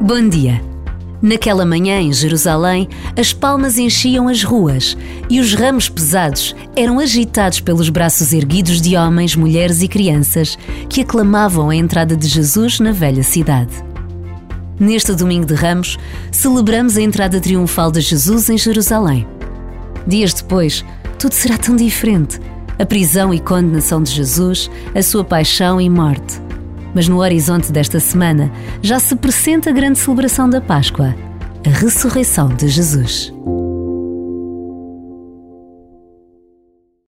Bom dia. Naquela manhã em Jerusalém, as palmas enchiam as ruas e os ramos pesados eram agitados pelos braços erguidos de homens, mulheres e crianças que aclamavam a entrada de Jesus na velha cidade. Neste domingo de Ramos, celebramos a entrada triunfal de Jesus em Jerusalém. Dias depois, tudo será tão diferente. A prisão e condenação de Jesus, a sua paixão e morte mas no horizonte desta semana já se presenta a grande celebração da Páscoa, a ressurreição de Jesus.